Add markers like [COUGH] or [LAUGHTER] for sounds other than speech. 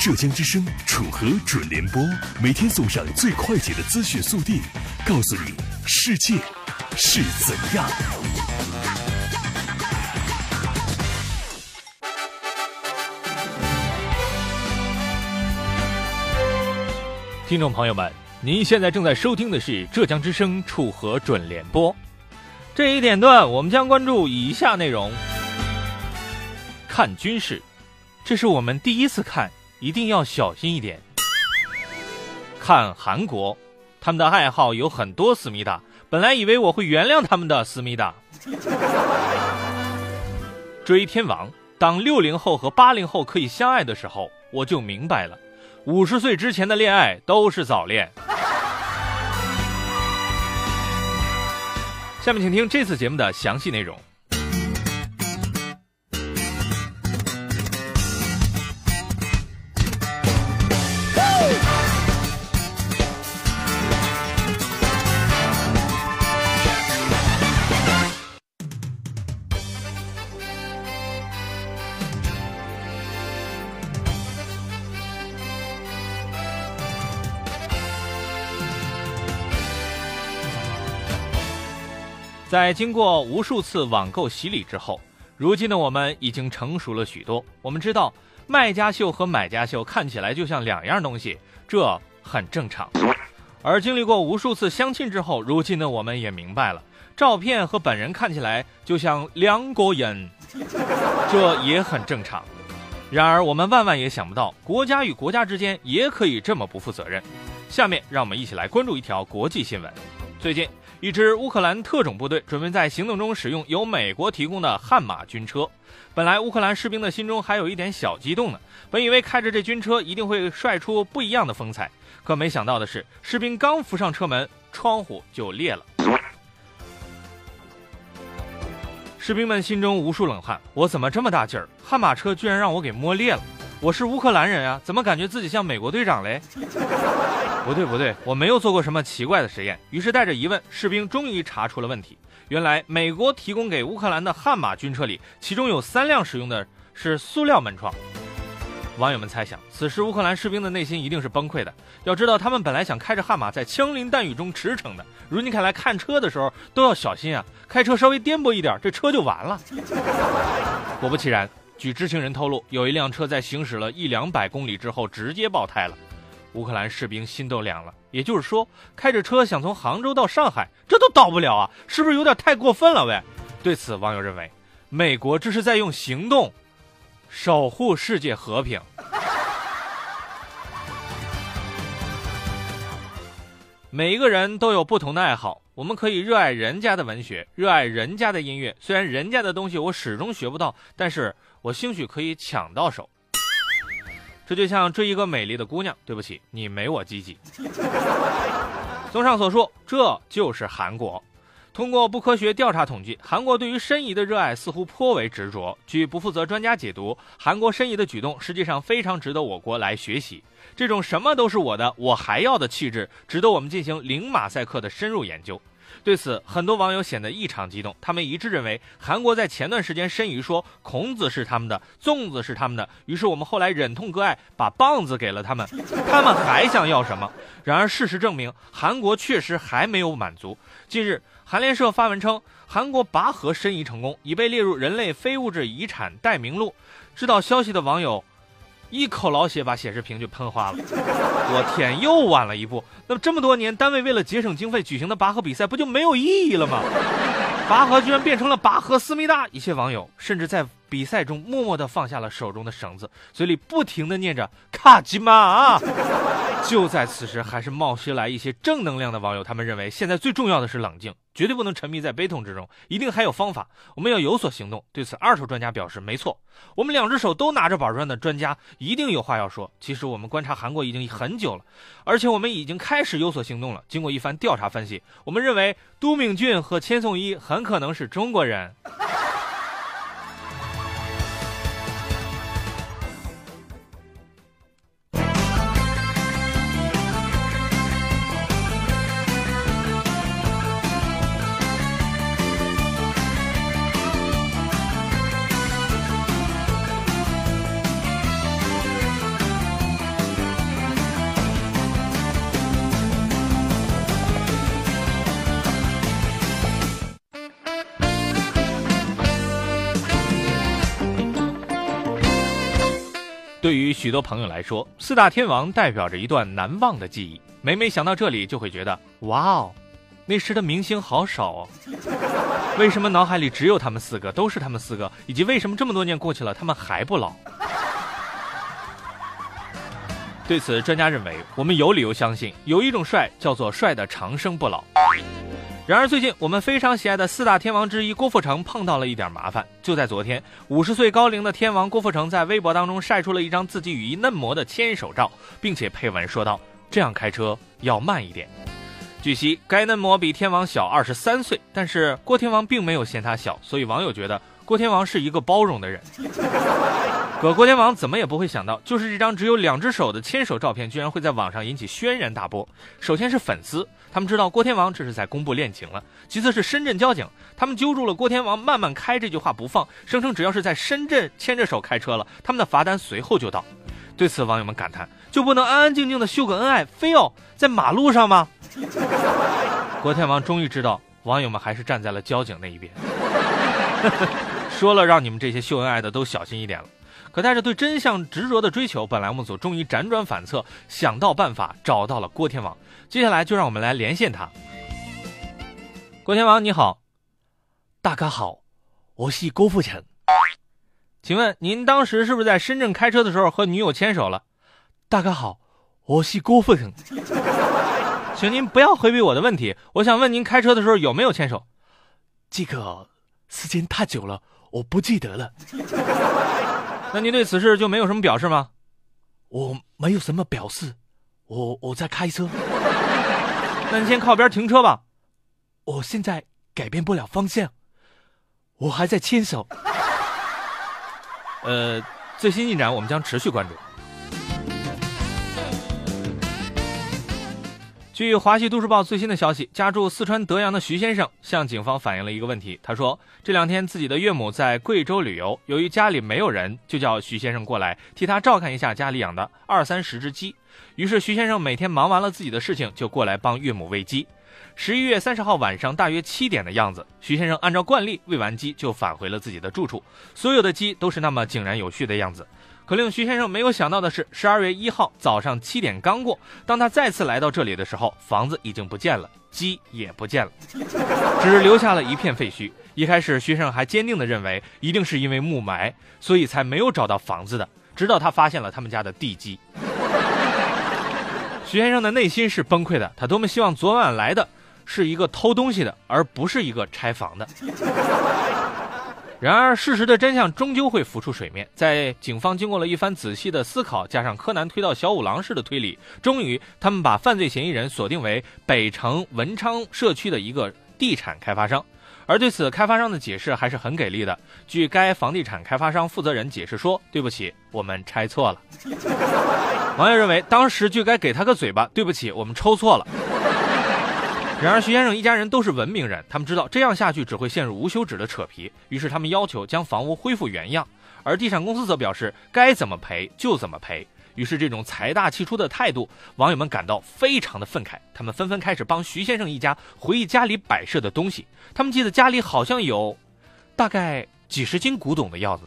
浙江之声楚河准联播，每天送上最快捷的资讯速递，告诉你世界是怎样。听众朋友们，您现在正在收听的是浙江之声楚河准联播。这一点段，我们将关注以下内容：看军事，这是我们第一次看，一定要小心一点。看韩国，他们的爱好有很多思密达，本来以为我会原谅他们的思密达。[LAUGHS] 追天王，当六零后和八零后可以相爱的时候，我就明白了，五十岁之前的恋爱都是早恋。下面请听这次节目的详细内容。在经过无数次网购洗礼之后，如今的我们已经成熟了许多。我们知道，卖家秀和买家秀看起来就像两样东西，这很正常。而经历过无数次相亲之后，如今的我们也明白了，照片和本人看起来就像两个人，[LAUGHS] 这也很正常。然而，我们万万也想不到，国家与国家之间也可以这么不负责任。下面，让我们一起来关注一条国际新闻。最近。一支乌克兰特种部队准备在行动中使用由美国提供的悍马军车。本来乌克兰士兵的心中还有一点小激动呢，本以为开着这军车一定会帅出不一样的风采，可没想到的是，士兵刚扶上车门，窗户就裂了。士兵们心中无数冷汗：我怎么这么大劲儿？悍马车居然让我给摸裂了！我是乌克兰人啊，怎么感觉自己像美国队长嘞？[LAUGHS] 不对不对，我没有做过什么奇怪的实验。于是带着疑问，士兵终于查出了问题。原来美国提供给乌克兰的悍马军车里，其中有三辆使用的是塑料门窗。网友们猜想，此时乌克兰士兵的内心一定是崩溃的。要知道，他们本来想开着悍马在枪林弹雨中驰骋的，如今看来看车的时候都要小心啊！开车稍微颠簸一点，这车就完了。果不其然，据知情人透露，有一辆车在行驶了一两百公里之后直接爆胎了。乌克兰士兵心都凉了，也就是说，开着车想从杭州到上海，这都到不了啊！是不是有点太过分了？喂，对此网友认为，美国这是在用行动守护世界和平。每一个人都有不同的爱好，我们可以热爱人家的文学，热爱人家的音乐。虽然人家的东西我始终学不到，但是我兴许可以抢到手。这就像追一个美丽的姑娘，对不起，你没我积极。综上所述，这就是韩国。通过不科学调查统计，韩国对于申遗的热爱似乎颇为执着。据不负责专家解读，韩国申遗的举动实际上非常值得我国来学习。这种什么都是我的，我还要的气质，值得我们进行零马赛克的深入研究。对此，很多网友显得异常激动。他们一致认为，韩国在前段时间申遗说孔子是他们的，粽子是他们的，于是我们后来忍痛割爱，把棒子给了他们。他们还想要什么？然而事实证明，韩国确实还没有满足。近日，韩联社发文称，韩国拔河申遗成功，已被列入人类非物质遗产待名录。知道消息的网友。一口老血把显示屏就喷花了，我天，又晚了一步。那么这么多年，单位为了节省经费举行的拔河比赛，不就没有意义了吗？拔河居然变成了拔河思密达，一些网友甚至在比赛中默默地放下了手中的绳子，嘴里不停地念着卡吉玛啊。就在此时，还是冒出来一些正能量的网友，他们认为现在最重要的是冷静，绝对不能沉迷在悲痛之中，一定还有方法，我们要有所行动。对此，二手专家表示，没错，我们两只手都拿着板砖的专家一定有话要说。其实我们观察韩国已经很久了，而且我们已经开始有所行动了。经过一番调查分析，我们认为都敏俊和千颂伊很可能是中国人。对于许多朋友来说，四大天王代表着一段难忘的记忆。每每想到这里，就会觉得哇哦，那时的明星好少哦。为什么脑海里只有他们四个，都是他们四个？以及为什么这么多年过去了，他们还不老？对此，专家认为，我们有理由相信，有一种帅叫做帅的长生不老。然而，最近我们非常喜爱的四大天王之一郭富城碰到了一点麻烦。就在昨天，五十岁高龄的天王郭富城在微博当中晒出了一张自己与一嫩模的牵手照，并且配文说道：“这样开车要慢一点。”据悉，该嫩模比天王小二十三岁，但是郭天王并没有嫌他小，所以网友觉得郭天王是一个包容的人。可郭天王怎么也不会想到，就是这张只有两只手的牵手照片，居然会在网上引起轩然大波。首先是粉丝，他们知道郭天王这是在公布恋情了；其次是深圳交警，他们揪住了郭天王“慢慢开”这句话不放，声称只要是在深圳牵着手开车了，他们的罚单随后就到。对此，网友们感叹：就不能安安静静的秀个恩爱，非要在马路上吗？[LAUGHS] 郭天王终于知道，网友们还是站在了交警那一边。[LAUGHS] 说了，让你们这些秀恩爱的都小心一点了。可带着对真相执着的追求，本栏目组终于辗转反侧，想到办法，找到了郭天王。接下来就让我们来连线他。郭天王你好，大家好，我是郭富城。请问您当时是不是在深圳开车的时候和女友牵手了？大家好，我是郭富城。[LAUGHS] 请您不要回避我的问题，我想问您开车的时候有没有牵手？这个时间太久了，我不记得了。[LAUGHS] 那您对此事就没有什么表示吗？我没有什么表示，我我在开车。那你先靠边停车吧。我现在改变不了方向，我还在牵手。呃，最新进展我们将持续关注。据《华西都市报》最新的消息，家住四川德阳的徐先生向警方反映了一个问题。他说，这两天自己的岳母在贵州旅游，由于家里没有人，就叫徐先生过来替他照看一下家里养的二三十只鸡。于是徐先生每天忙完了自己的事情，就过来帮岳母喂鸡。十一月三十号晚上大约七点的样子，徐先生按照惯例喂完鸡，就返回了自己的住处。所有的鸡都是那么井然有序的样子。可令徐先生没有想到的是，十二月一号早上七点刚过，当他再次来到这里的时候，房子已经不见了，鸡也不见了，只留下了一片废墟。一开始，徐先生还坚定地认为一定是因为雾霾，所以才没有找到房子的。直到他发现了他们家的地基，[LAUGHS] 徐先生的内心是崩溃的。他多么希望昨晚来的是一个偷东西的，而不是一个拆房的。[LAUGHS] 然而，事实的真相终究会浮出水面。在警方经过了一番仔细的思考，加上柯南推到小五郎式的推理，终于他们把犯罪嫌疑人锁定为北城文昌社区的一个地产开发商。而对此，开发商的解释还是很给力的。据该房地产开发商负责人解释说：“对不起，我们拆错了。” [LAUGHS] 网友认为，当时就该给他个嘴巴。对不起，我们抽错了。[LAUGHS] 然而，徐先生一家人都是文明人，他们知道这样下去只会陷入无休止的扯皮，于是他们要求将房屋恢复原样。而地产公司则表示该怎么赔就怎么赔。于是，这种财大气粗的态度，网友们感到非常的愤慨。他们纷纷开始帮徐先生一家回忆家里摆设的东西。他们记得家里好像有大概几十斤古董的样子。